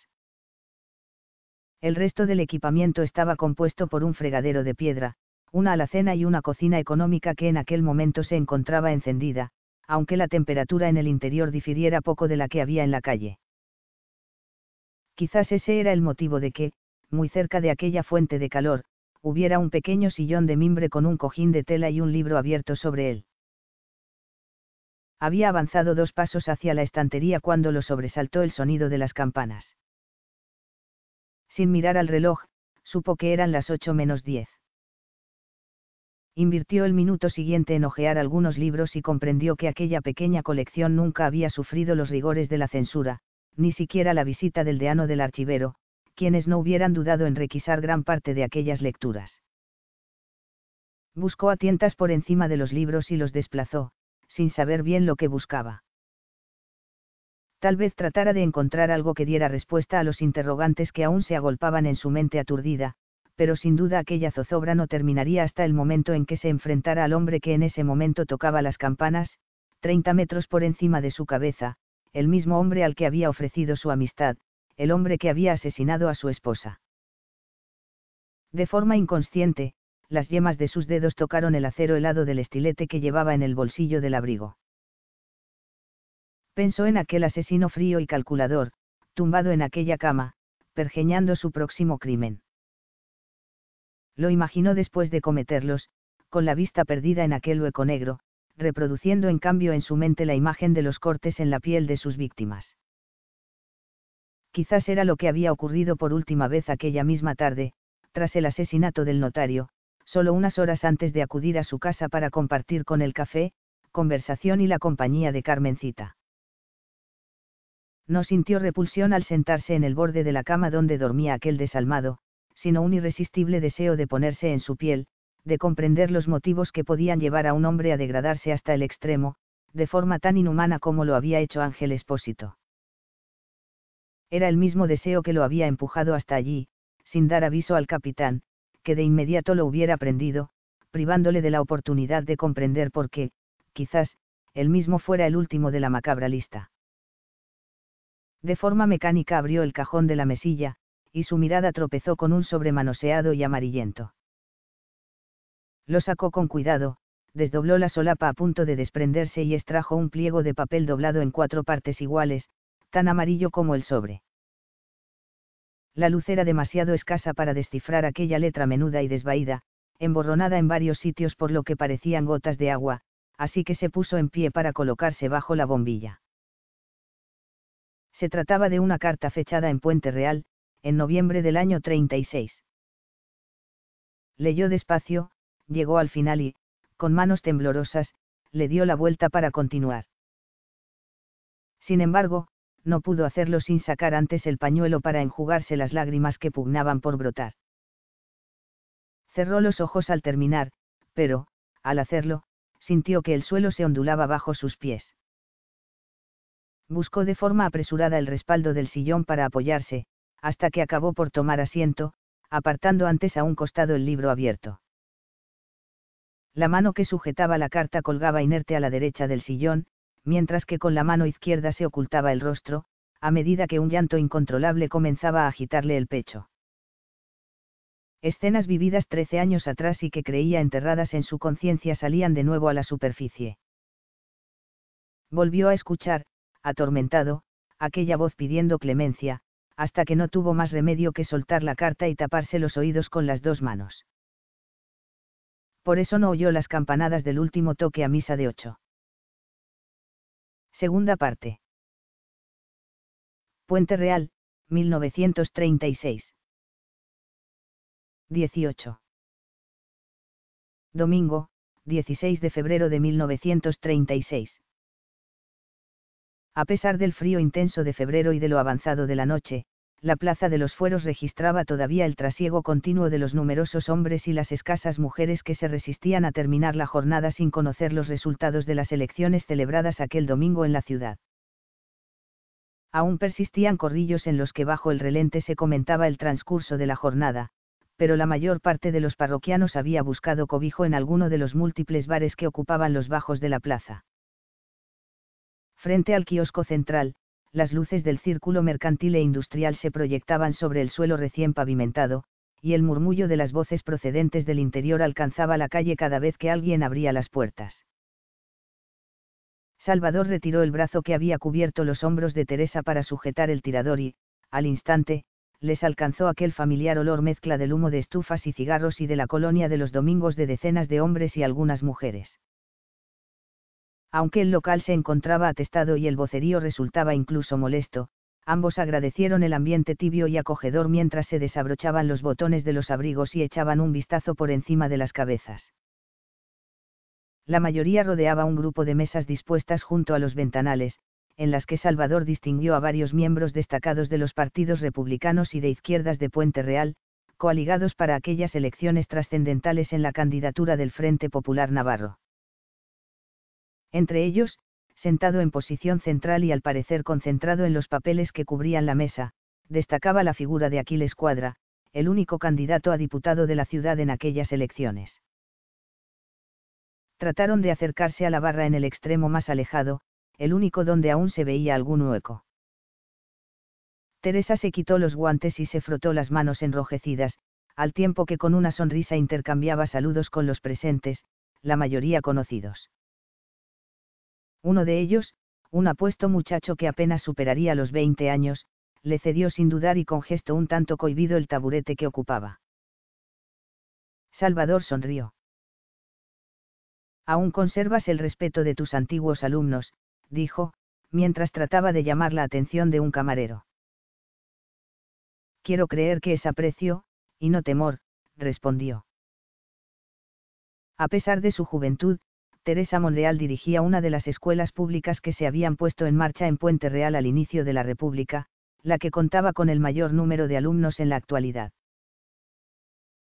El resto del equipamiento estaba compuesto por un fregadero de piedra, una alacena y una cocina económica que en aquel momento se encontraba encendida, aunque la temperatura en el interior difiriera poco de la que había en la calle. Quizás ese era el motivo de que, muy cerca de aquella fuente de calor, hubiera un pequeño sillón de mimbre con un cojín de tela y un libro abierto sobre él. Había avanzado dos pasos hacia la estantería cuando lo sobresaltó el sonido de las campanas. Sin mirar al reloj, supo que eran las ocho menos diez. Invirtió el minuto siguiente en hojear algunos libros y comprendió que aquella pequeña colección nunca había sufrido los rigores de la censura, ni siquiera la visita del deano del archivero, quienes no hubieran dudado en requisar gran parte de aquellas lecturas. Buscó a tientas por encima de los libros y los desplazó, sin saber bien lo que buscaba. Tal vez tratara de encontrar algo que diera respuesta a los interrogantes que aún se agolpaban en su mente aturdida, pero sin duda aquella zozobra no terminaría hasta el momento en que se enfrentara al hombre que en ese momento tocaba las campanas, 30 metros por encima de su cabeza, el mismo hombre al que había ofrecido su amistad, el hombre que había asesinado a su esposa. De forma inconsciente, las yemas de sus dedos tocaron el acero helado del estilete que llevaba en el bolsillo del abrigo. Pensó en aquel asesino frío y calculador, tumbado en aquella cama, pergeñando su próximo crimen. Lo imaginó después de cometerlos, con la vista perdida en aquel hueco negro, reproduciendo en cambio en su mente la imagen de los cortes en la piel de sus víctimas. Quizás era lo que había ocurrido por última vez aquella misma tarde, tras el asesinato del notario, solo unas horas antes de acudir a su casa para compartir con el café, conversación y la compañía de Carmencita. No sintió repulsión al sentarse en el borde de la cama donde dormía aquel desalmado, sino un irresistible deseo de ponerse en su piel, de comprender los motivos que podían llevar a un hombre a degradarse hasta el extremo, de forma tan inhumana como lo había hecho Ángel Espósito. Era el mismo deseo que lo había empujado hasta allí, sin dar aviso al capitán, que de inmediato lo hubiera aprendido, privándole de la oportunidad de comprender por qué, quizás, él mismo fuera el último de la macabra lista. De forma mecánica abrió el cajón de la mesilla, y su mirada tropezó con un sobremanoseado y amarillento. Lo sacó con cuidado, desdobló la solapa a punto de desprenderse y extrajo un pliego de papel doblado en cuatro partes iguales, tan amarillo como el sobre la luz era demasiado escasa para descifrar aquella letra menuda y desvaída, emborronada en varios sitios por lo que parecían gotas de agua, así que se puso en pie para colocarse bajo la bombilla. Se trataba de una carta fechada en Puente Real, en noviembre del año 36. Leyó despacio, llegó al final y, con manos temblorosas, le dio la vuelta para continuar. Sin embargo, no pudo hacerlo sin sacar antes el pañuelo para enjugarse las lágrimas que pugnaban por brotar. Cerró los ojos al terminar, pero, al hacerlo, sintió que el suelo se ondulaba bajo sus pies. Buscó de forma apresurada el respaldo del sillón para apoyarse, hasta que acabó por tomar asiento, apartando antes a un costado el libro abierto. La mano que sujetaba la carta colgaba inerte a la derecha del sillón, mientras que con la mano izquierda se ocultaba el rostro, a medida que un llanto incontrolable comenzaba a agitarle el pecho. Escenas vividas trece años atrás y que creía enterradas en su conciencia salían de nuevo a la superficie. Volvió a escuchar, atormentado, aquella voz pidiendo clemencia, hasta que no tuvo más remedio que soltar la carta y taparse los oídos con las dos manos. Por eso no oyó las campanadas del último toque a misa de ocho. Segunda parte. Puente Real, 1936. 18. Domingo, 16 de febrero de 1936. A pesar del frío intenso de febrero y de lo avanzado de la noche, la Plaza de los Fueros registraba todavía el trasiego continuo de los numerosos hombres y las escasas mujeres que se resistían a terminar la jornada sin conocer los resultados de las elecciones celebradas aquel domingo en la ciudad. Aún persistían corrillos en los que bajo el relente se comentaba el transcurso de la jornada, pero la mayor parte de los parroquianos había buscado cobijo en alguno de los múltiples bares que ocupaban los bajos de la plaza. Frente al kiosco central, las luces del círculo mercantil e industrial se proyectaban sobre el suelo recién pavimentado, y el murmullo de las voces procedentes del interior alcanzaba la calle cada vez que alguien abría las puertas. Salvador retiró el brazo que había cubierto los hombros de Teresa para sujetar el tirador y, al instante, les alcanzó aquel familiar olor mezcla del humo de estufas y cigarros y de la colonia de los domingos de decenas de hombres y algunas mujeres aunque el local se encontraba atestado y el vocerío resultaba incluso molesto, ambos agradecieron el ambiente tibio y acogedor mientras se desabrochaban los botones de los abrigos y echaban un vistazo por encima de las cabezas. La mayoría rodeaba un grupo de mesas dispuestas junto a los ventanales, en las que Salvador distinguió a varios miembros destacados de los partidos republicanos y de izquierdas de Puente Real, coaligados para aquellas elecciones trascendentales en la candidatura del Frente Popular Navarro. Entre ellos, sentado en posición central y al parecer concentrado en los papeles que cubrían la mesa, destacaba la figura de Aquiles Cuadra, el único candidato a diputado de la ciudad en aquellas elecciones. Trataron de acercarse a la barra en el extremo más alejado, el único donde aún se veía algún hueco. Teresa se quitó los guantes y se frotó las manos enrojecidas, al tiempo que con una sonrisa intercambiaba saludos con los presentes, la mayoría conocidos. Uno de ellos, un apuesto muchacho que apenas superaría los 20 años, le cedió sin dudar y con gesto un tanto cohibido el taburete que ocupaba. Salvador sonrió. Aún conservas el respeto de tus antiguos alumnos, dijo, mientras trataba de llamar la atención de un camarero. Quiero creer que es aprecio, y no temor, respondió. A pesar de su juventud, Teresa Monreal dirigía una de las escuelas públicas que se habían puesto en marcha en Puente Real al inicio de la República, la que contaba con el mayor número de alumnos en la actualidad.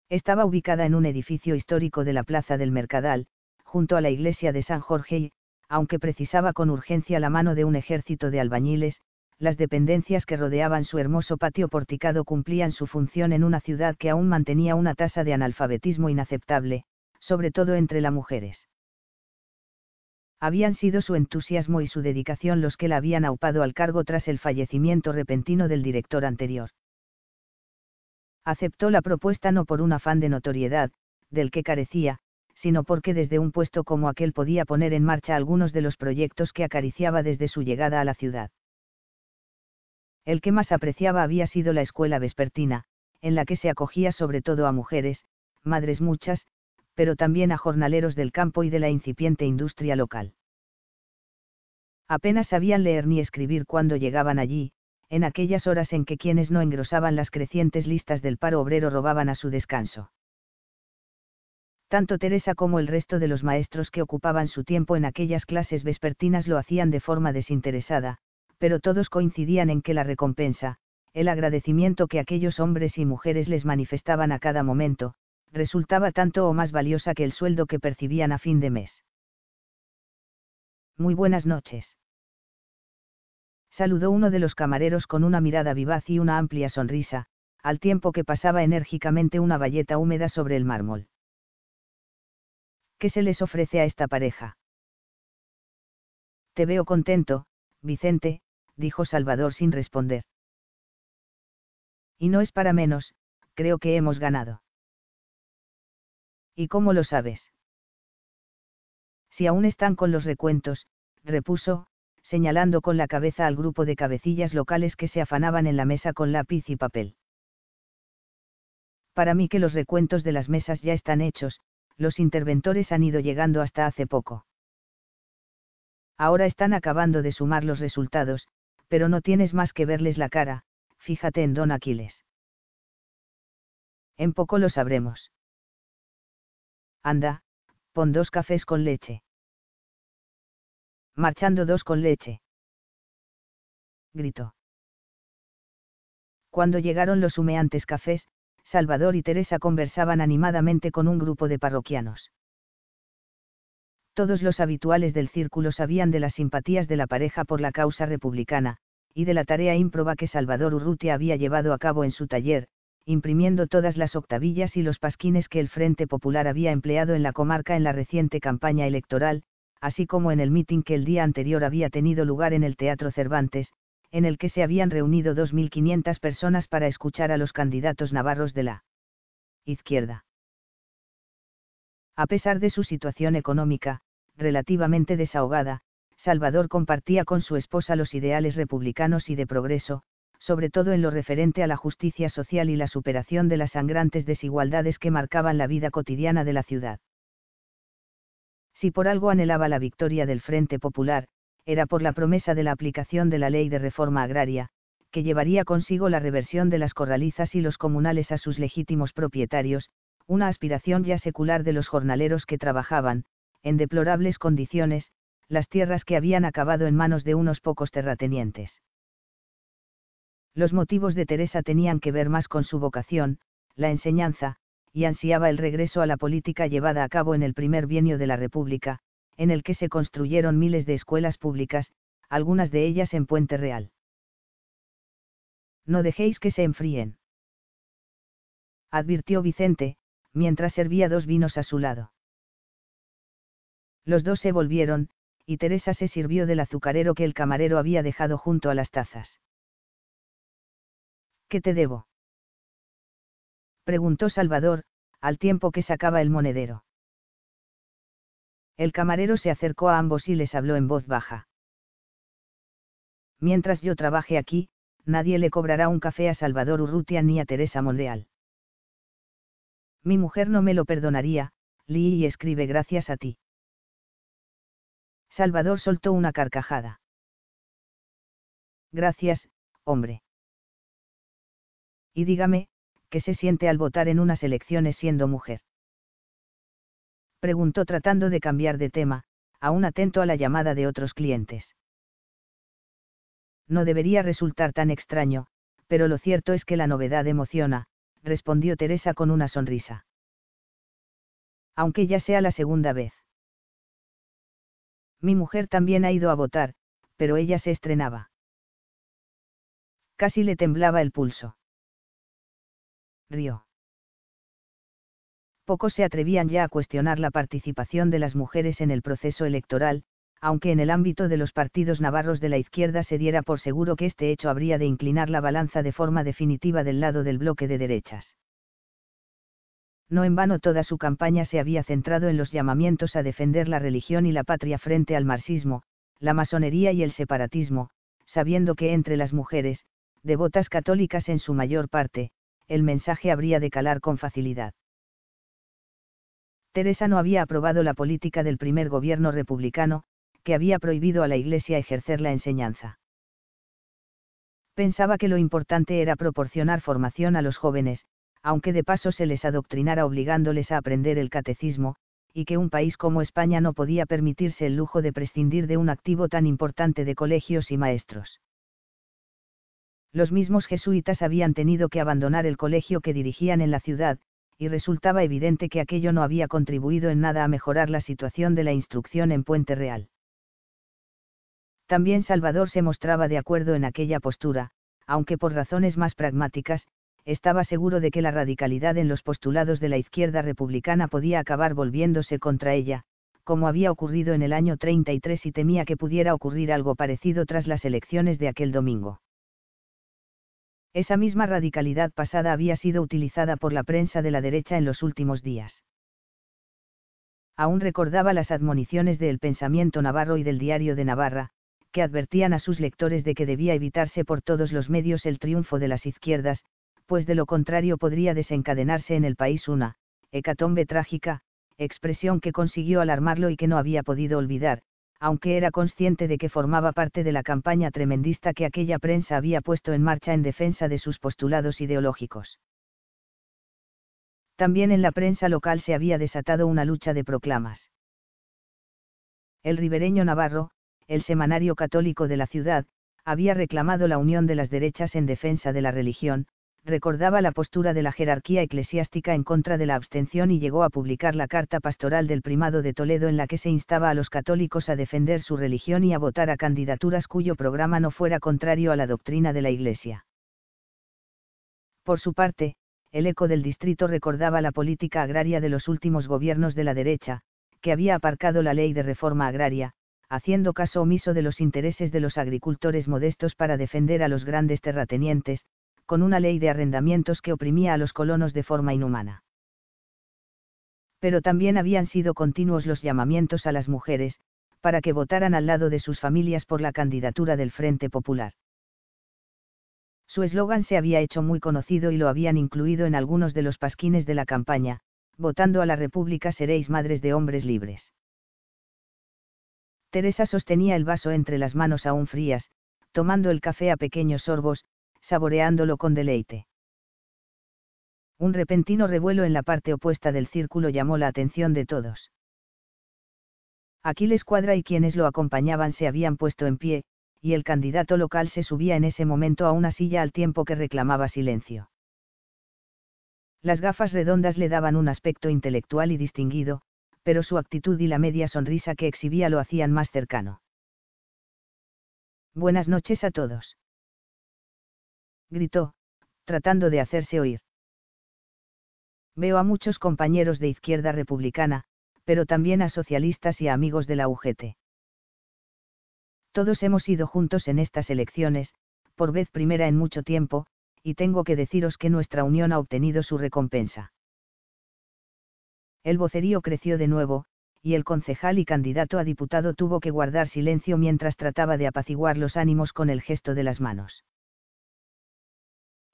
Estaba ubicada en un edificio histórico de la Plaza del Mercadal, junto a la iglesia de San Jorge y, aunque precisaba con urgencia la mano de un ejército de albañiles, las dependencias que rodeaban su hermoso patio porticado cumplían su función en una ciudad que aún mantenía una tasa de analfabetismo inaceptable, sobre todo entre las mujeres habían sido su entusiasmo y su dedicación los que la habían aupado al cargo tras el fallecimiento repentino del director anterior. Aceptó la propuesta no por un afán de notoriedad, del que carecía, sino porque desde un puesto como aquel podía poner en marcha algunos de los proyectos que acariciaba desde su llegada a la ciudad. El que más apreciaba había sido la escuela vespertina, en la que se acogía sobre todo a mujeres, madres muchas, pero también a jornaleros del campo y de la incipiente industria local. Apenas sabían leer ni escribir cuando llegaban allí, en aquellas horas en que quienes no engrosaban las crecientes listas del paro obrero robaban a su descanso. Tanto Teresa como el resto de los maestros que ocupaban su tiempo en aquellas clases vespertinas lo hacían de forma desinteresada, pero todos coincidían en que la recompensa, el agradecimiento que aquellos hombres y mujeres les manifestaban a cada momento, resultaba tanto o más valiosa que el sueldo que percibían a fin de mes. Muy buenas noches. Saludó uno de los camareros con una mirada vivaz y una amplia sonrisa, al tiempo que pasaba enérgicamente una bayeta húmeda sobre el mármol. ¿Qué se les ofrece a esta pareja? Te veo contento, Vicente, dijo Salvador sin responder. Y no es para menos, creo que hemos ganado. ¿Y cómo lo sabes? Si aún están con los recuentos, repuso, señalando con la cabeza al grupo de cabecillas locales que se afanaban en la mesa con lápiz y papel. Para mí que los recuentos de las mesas ya están hechos, los interventores han ido llegando hasta hace poco. Ahora están acabando de sumar los resultados, pero no tienes más que verles la cara, fíjate en don Aquiles. En poco lo sabremos. Anda, pon dos cafés con leche. Marchando dos con leche. Gritó. Cuando llegaron los humeantes cafés, Salvador y Teresa conversaban animadamente con un grupo de parroquianos. Todos los habituales del círculo sabían de las simpatías de la pareja por la causa republicana, y de la tarea ímproba que Salvador Urrutia había llevado a cabo en su taller, imprimiendo todas las octavillas y los pasquines que el Frente Popular había empleado en la comarca en la reciente campaña electoral, así como en el mitin que el día anterior había tenido lugar en el Teatro Cervantes, en el que se habían reunido 2.500 personas para escuchar a los candidatos navarros de la izquierda. A pesar de su situación económica, relativamente desahogada, Salvador compartía con su esposa los ideales republicanos y de progreso, sobre todo en lo referente a la justicia social y la superación de las sangrantes desigualdades que marcaban la vida cotidiana de la ciudad. Si por algo anhelaba la victoria del Frente Popular, era por la promesa de la aplicación de la ley de reforma agraria, que llevaría consigo la reversión de las corralizas y los comunales a sus legítimos propietarios, una aspiración ya secular de los jornaleros que trabajaban, en deplorables condiciones, las tierras que habían acabado en manos de unos pocos terratenientes. Los motivos de Teresa tenían que ver más con su vocación, la enseñanza, y ansiaba el regreso a la política llevada a cabo en el primer bienio de la República, en el que se construyeron miles de escuelas públicas, algunas de ellas en Puente Real. No dejéis que se enfríen. Advirtió Vicente, mientras servía dos vinos a su lado. Los dos se volvieron, y Teresa se sirvió del azucarero que el camarero había dejado junto a las tazas. ¿Qué te debo? preguntó Salvador, al tiempo que sacaba el monedero. El camarero se acercó a ambos y les habló en voz baja. Mientras yo trabaje aquí, nadie le cobrará un café a Salvador Urrutia ni a Teresa Monreal. Mi mujer no me lo perdonaría, Lee y escribe gracias a ti. Salvador soltó una carcajada. Gracias, hombre. Y dígame, ¿qué se siente al votar en unas elecciones siendo mujer? Preguntó tratando de cambiar de tema, aún atento a la llamada de otros clientes. No debería resultar tan extraño, pero lo cierto es que la novedad emociona, respondió Teresa con una sonrisa. Aunque ya sea la segunda vez. Mi mujer también ha ido a votar, pero ella se estrenaba. Casi le temblaba el pulso. Río. Pocos se atrevían ya a cuestionar la participación de las mujeres en el proceso electoral, aunque en el ámbito de los partidos navarros de la izquierda se diera por seguro que este hecho habría de inclinar la balanza de forma definitiva del lado del bloque de derechas. No en vano toda su campaña se había centrado en los llamamientos a defender la religión y la patria frente al marxismo, la masonería y el separatismo, sabiendo que entre las mujeres, devotas católicas en su mayor parte, el mensaje habría de calar con facilidad. Teresa no había aprobado la política del primer gobierno republicano, que había prohibido a la Iglesia ejercer la enseñanza. Pensaba que lo importante era proporcionar formación a los jóvenes, aunque de paso se les adoctrinara obligándoles a aprender el catecismo, y que un país como España no podía permitirse el lujo de prescindir de un activo tan importante de colegios y maestros. Los mismos jesuitas habían tenido que abandonar el colegio que dirigían en la ciudad, y resultaba evidente que aquello no había contribuido en nada a mejorar la situación de la instrucción en Puente Real. También Salvador se mostraba de acuerdo en aquella postura, aunque por razones más pragmáticas, estaba seguro de que la radicalidad en los postulados de la izquierda republicana podía acabar volviéndose contra ella, como había ocurrido en el año 33 y temía que pudiera ocurrir algo parecido tras las elecciones de aquel domingo. Esa misma radicalidad pasada había sido utilizada por la prensa de la derecha en los últimos días. Aún recordaba las admoniciones del Pensamiento Navarro y del Diario de Navarra, que advertían a sus lectores de que debía evitarse por todos los medios el triunfo de las izquierdas, pues de lo contrario podría desencadenarse en el país una, hecatombe trágica, expresión que consiguió alarmarlo y que no había podido olvidar, aunque era consciente de que formaba parte de la campaña tremendista que aquella prensa había puesto en marcha en defensa de sus postulados ideológicos. También en la prensa local se había desatado una lucha de proclamas. El ribereño Navarro, el semanario católico de la ciudad, había reclamado la unión de las derechas en defensa de la religión, recordaba la postura de la jerarquía eclesiástica en contra de la abstención y llegó a publicar la carta pastoral del primado de Toledo en la que se instaba a los católicos a defender su religión y a votar a candidaturas cuyo programa no fuera contrario a la doctrina de la Iglesia. Por su parte, el eco del distrito recordaba la política agraria de los últimos gobiernos de la derecha, que había aparcado la ley de reforma agraria, haciendo caso omiso de los intereses de los agricultores modestos para defender a los grandes terratenientes, con una ley de arrendamientos que oprimía a los colonos de forma inhumana. Pero también habían sido continuos los llamamientos a las mujeres, para que votaran al lado de sus familias por la candidatura del Frente Popular. Su eslogan se había hecho muy conocido y lo habían incluido en algunos de los pasquines de la campaña, votando a la República seréis madres de hombres libres. Teresa sostenía el vaso entre las manos aún frías, tomando el café a pequeños sorbos, saboreándolo con deleite. Un repentino revuelo en la parte opuesta del círculo llamó la atención de todos. Aquiles Cuadra y quienes lo acompañaban se habían puesto en pie, y el candidato local se subía en ese momento a una silla al tiempo que reclamaba silencio. Las gafas redondas le daban un aspecto intelectual y distinguido, pero su actitud y la media sonrisa que exhibía lo hacían más cercano. Buenas noches a todos gritó, tratando de hacerse oír. Veo a muchos compañeros de izquierda republicana, pero también a socialistas y a amigos de la UGT. Todos hemos ido juntos en estas elecciones, por vez primera en mucho tiempo, y tengo que deciros que nuestra unión ha obtenido su recompensa. El vocerío creció de nuevo, y el concejal y candidato a diputado tuvo que guardar silencio mientras trataba de apaciguar los ánimos con el gesto de las manos.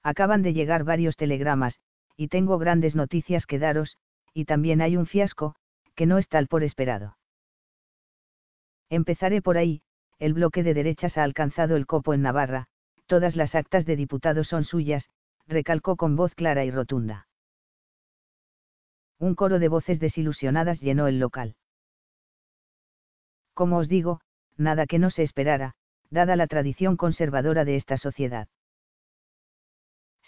Acaban de llegar varios telegramas, y tengo grandes noticias que daros, y también hay un fiasco, que no es tal por esperado. Empezaré por ahí, el bloque de derechas ha alcanzado el copo en Navarra, todas las actas de diputados son suyas, recalcó con voz clara y rotunda. Un coro de voces desilusionadas llenó el local. Como os digo, nada que no se esperara, dada la tradición conservadora de esta sociedad.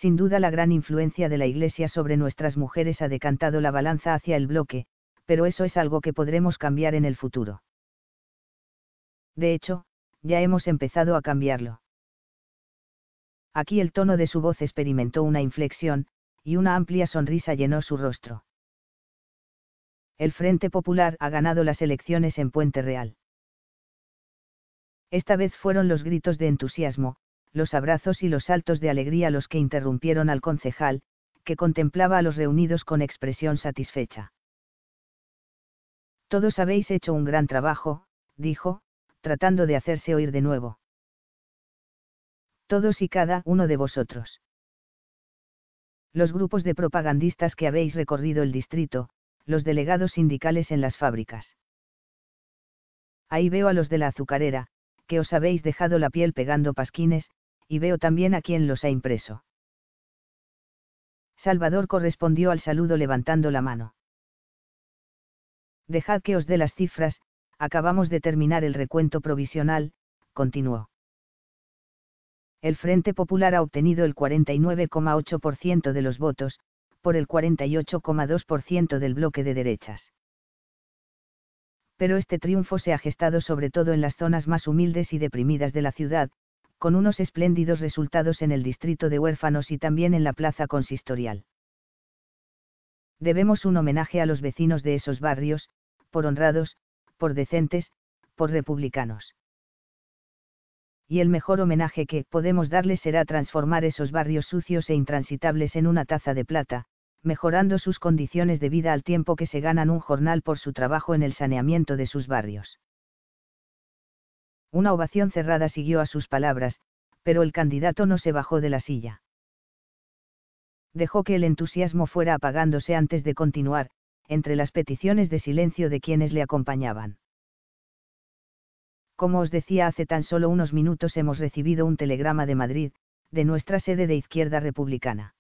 Sin duda la gran influencia de la Iglesia sobre nuestras mujeres ha decantado la balanza hacia el bloque, pero eso es algo que podremos cambiar en el futuro. De hecho, ya hemos empezado a cambiarlo. Aquí el tono de su voz experimentó una inflexión, y una amplia sonrisa llenó su rostro. El Frente Popular ha ganado las elecciones en Puente Real. Esta vez fueron los gritos de entusiasmo, los abrazos y los saltos de alegría los que interrumpieron al concejal, que contemplaba a los reunidos con expresión satisfecha. Todos habéis hecho un gran trabajo, dijo, tratando de hacerse oír de nuevo. Todos y cada uno de vosotros. Los grupos de propagandistas que habéis recorrido el distrito, los delegados sindicales en las fábricas. Ahí veo a los de la azucarera, que os habéis dejado la piel pegando pasquines, y veo también a quien los ha impreso. Salvador correspondió al saludo levantando la mano. Dejad que os dé las cifras, acabamos de terminar el recuento provisional, continuó. El Frente Popular ha obtenido el 49,8% de los votos, por el 48,2% del bloque de derechas. Pero este triunfo se ha gestado sobre todo en las zonas más humildes y deprimidas de la ciudad, con unos espléndidos resultados en el distrito de huérfanos y también en la plaza consistorial. Debemos un homenaje a los vecinos de esos barrios, por honrados, por decentes, por republicanos. Y el mejor homenaje que podemos darles será transformar esos barrios sucios e intransitables en una taza de plata, mejorando sus condiciones de vida al tiempo que se ganan un jornal por su trabajo en el saneamiento de sus barrios. Una ovación cerrada siguió a sus palabras, pero el candidato no se bajó de la silla. Dejó que el entusiasmo fuera apagándose antes de continuar, entre las peticiones de silencio de quienes le acompañaban. Como os decía hace tan solo unos minutos hemos recibido un telegrama de Madrid, de nuestra sede de Izquierda Republicana.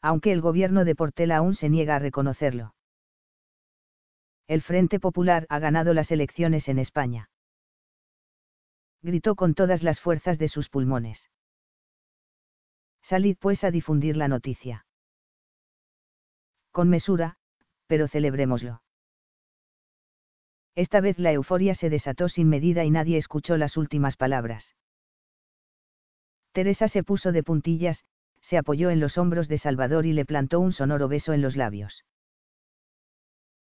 Aunque el gobierno de Portela aún se niega a reconocerlo. El Frente Popular ha ganado las elecciones en España gritó con todas las fuerzas de sus pulmones. Salid pues a difundir la noticia. Con mesura, pero celebrémoslo. Esta vez la euforia se desató sin medida y nadie escuchó las últimas palabras. Teresa se puso de puntillas, se apoyó en los hombros de Salvador y le plantó un sonoro beso en los labios.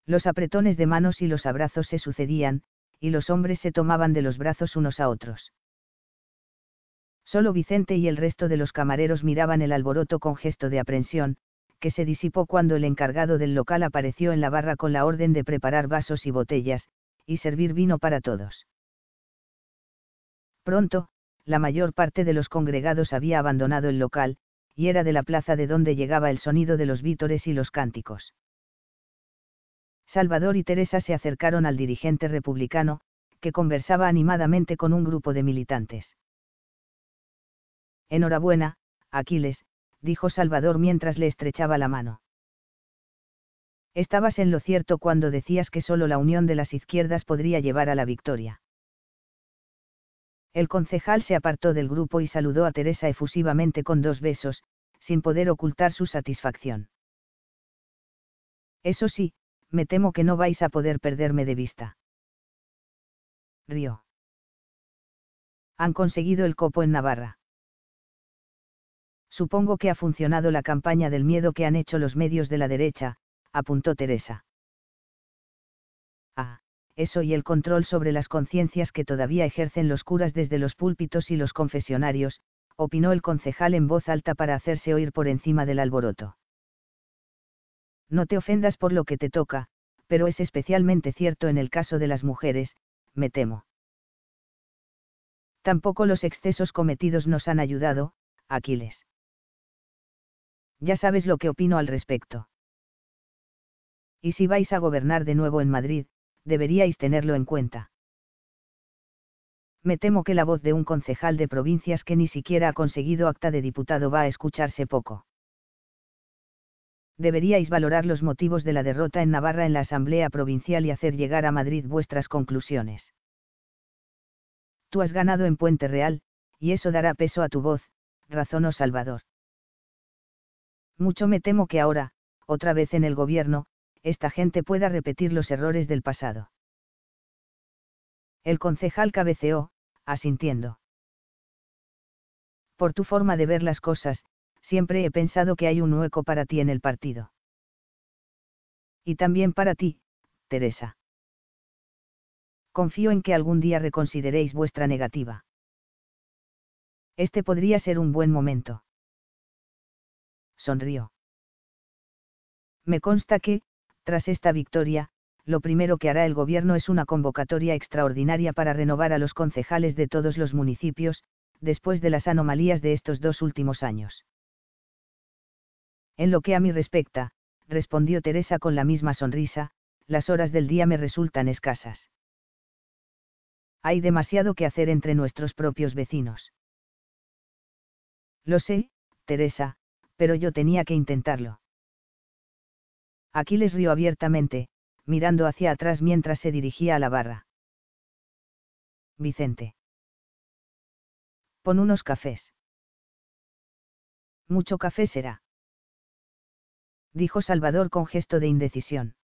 Los apretones de manos y los abrazos se sucedían, y los hombres se tomaban de los brazos unos a otros. Solo Vicente y el resto de los camareros miraban el alboroto con gesto de aprensión, que se disipó cuando el encargado del local apareció en la barra con la orden de preparar vasos y botellas, y servir vino para todos. Pronto, la mayor parte de los congregados había abandonado el local, y era de la plaza de donde llegaba el sonido de los vítores y los cánticos. Salvador y Teresa se acercaron al dirigente republicano, que conversaba animadamente con un grupo de militantes. Enhorabuena, Aquiles, dijo Salvador mientras le estrechaba la mano. Estabas en lo cierto cuando decías que solo la unión de las izquierdas podría llevar a la victoria. El concejal se apartó del grupo y saludó a Teresa efusivamente con dos besos, sin poder ocultar su satisfacción. Eso sí, me temo que no vais a poder perderme de vista. Río. Han conseguido el copo en Navarra. Supongo que ha funcionado la campaña del miedo que han hecho los medios de la derecha, apuntó Teresa. Ah, eso y el control sobre las conciencias que todavía ejercen los curas desde los púlpitos y los confesionarios, opinó el concejal en voz alta para hacerse oír por encima del alboroto. No te ofendas por lo que te toca, pero es especialmente cierto en el caso de las mujeres, me temo. Tampoco los excesos cometidos nos han ayudado, Aquiles. Ya sabes lo que opino al respecto. Y si vais a gobernar de nuevo en Madrid, deberíais tenerlo en cuenta. Me temo que la voz de un concejal de provincias que ni siquiera ha conseguido acta de diputado va a escucharse poco deberíais valorar los motivos de la derrota en Navarra en la Asamblea Provincial y hacer llegar a Madrid vuestras conclusiones. Tú has ganado en Puente Real, y eso dará peso a tu voz, razonó Salvador. Mucho me temo que ahora, otra vez en el gobierno, esta gente pueda repetir los errores del pasado. El concejal cabeceó, asintiendo. Por tu forma de ver las cosas, siempre he pensado que hay un hueco para ti en el partido. Y también para ti, Teresa. Confío en que algún día reconsideréis vuestra negativa. Este podría ser un buen momento. Sonrió. Me consta que, tras esta victoria, lo primero que hará el gobierno es una convocatoria extraordinaria para renovar a los concejales de todos los municipios, después de las anomalías de estos dos últimos años. En lo que a mí respecta, respondió Teresa con la misma sonrisa, las horas del día me resultan escasas. Hay demasiado que hacer entre nuestros propios vecinos. Lo sé, Teresa, pero yo tenía que intentarlo. Aquiles rió abiertamente, mirando hacia atrás mientras se dirigía a la barra. Vicente. Pon unos cafés. Mucho café será. Dijo Salvador con gesto de indecisión.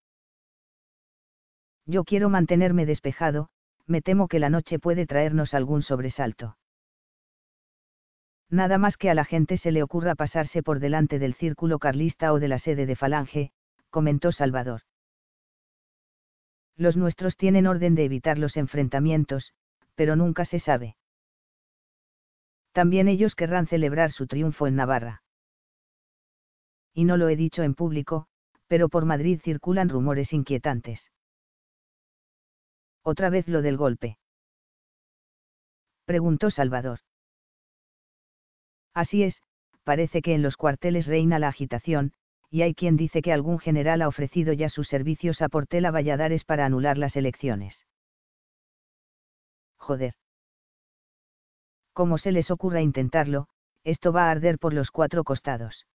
Yo quiero mantenerme despejado, me temo que la noche puede traernos algún sobresalto. Nada más que a la gente se le ocurra pasarse por delante del círculo carlista o de la sede de Falange, comentó Salvador. Los nuestros tienen orden de evitar los enfrentamientos, pero nunca se sabe. También ellos querrán celebrar su triunfo en Navarra. Y no lo he dicho en público, pero por Madrid circulan rumores inquietantes. Otra vez lo del golpe. Preguntó Salvador. Así es, parece que en los cuarteles reina la agitación, y hay quien dice que algún general ha ofrecido ya sus servicios a Portela Valladares para anular las elecciones. Joder. Como se les ocurra intentarlo, esto va a arder por los cuatro costados.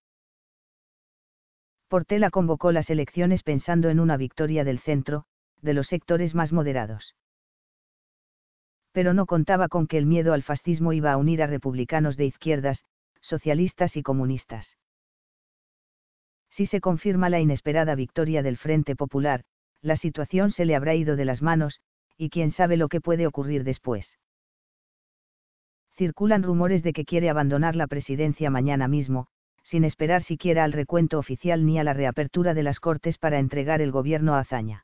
Portela convocó las elecciones pensando en una victoria del centro, de los sectores más moderados. Pero no contaba con que el miedo al fascismo iba a unir a republicanos de izquierdas, socialistas y comunistas. Si se confirma la inesperada victoria del Frente Popular, la situación se le habrá ido de las manos, y quién sabe lo que puede ocurrir después. Circulan rumores de que quiere abandonar la presidencia mañana mismo, sin esperar siquiera al recuento oficial ni a la reapertura de las Cortes para entregar el gobierno a Azaña.